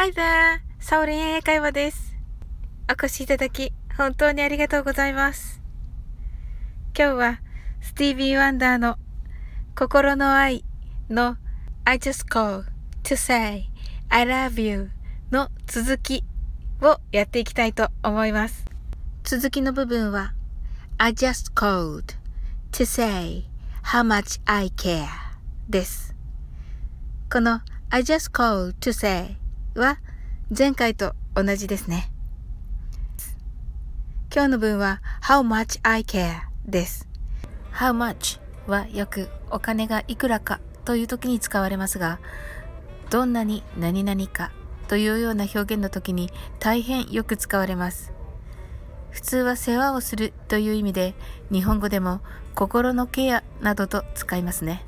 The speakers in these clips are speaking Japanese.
Hi there! サオリン英会話です。お越しいただき、本当にありがとうございます。今日は、スティービー・ワンダーの心の愛の I just call to say I love you の続きをやっていきたいと思います。続きの部分は I just called to say how much I care です。この I just called to say は前回と同じですね。今日の文は How much I care です。How much はよくお金がいくらかという時に使われますが、どんなに何々かというような表現の時に大変よく使われます。普通は世話をするという意味で日本語でも心のケアなどと使いますね。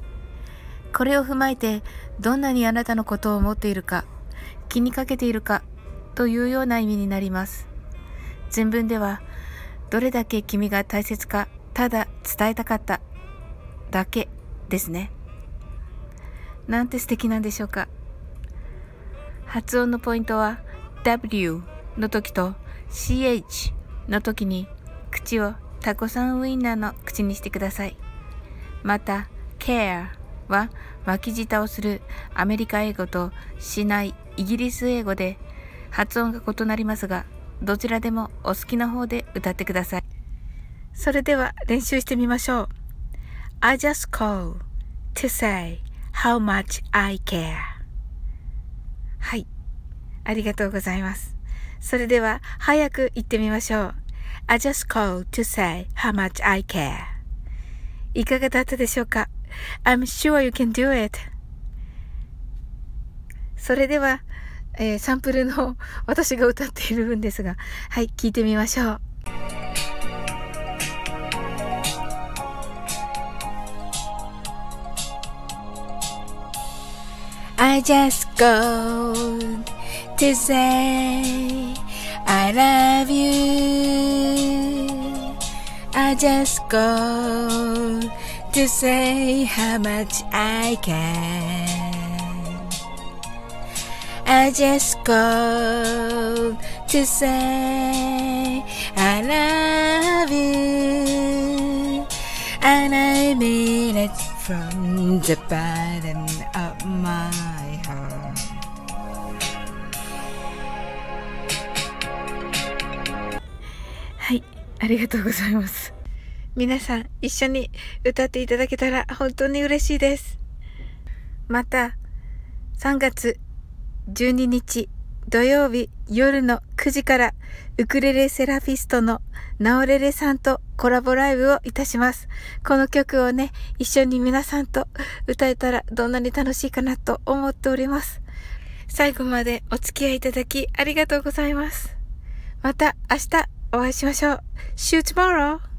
これを踏まえてどんなにあなたのことを思っているか気にかけているかというような意味になります。全文では、どれだけ君が大切かただ伝えたかっただけですね。なんて素敵なんでしょうか。発音のポイントは W の時と CH の時に口をタコさんウインナーの口にしてください。また care は巻き舌をするアメリカ英語としないイギリス英語で発音が異なりますが、どちらでもお好きな方で歌ってください。それでは練習してみましょう。I just call to say how much I care. はい。ありがとうございます。それでは早く言ってみましょう。I just call to say how much I care. いかがだったでしょうか ?I'm sure you can do it. それでは、えー、サンプルの私が歌っている分ですが、はい、聞いてみましょう。I just go to say I love you. I just go to say how much I can. I just called to say I love you and I mean it from the bottom of my heart はい、ありがとうございます。皆さん一緒に歌っていただけたら本当に嬉しいです。また3月12日土曜日夜の9時からウクレレセラピストのナオレレさんとコラボライブをいたします。この曲をね、一緒に皆さんと歌えたらどんなに楽しいかなと思っております。最後までお付き合いいただきありがとうございます。また明日お会いしましょう。See you tomorrow!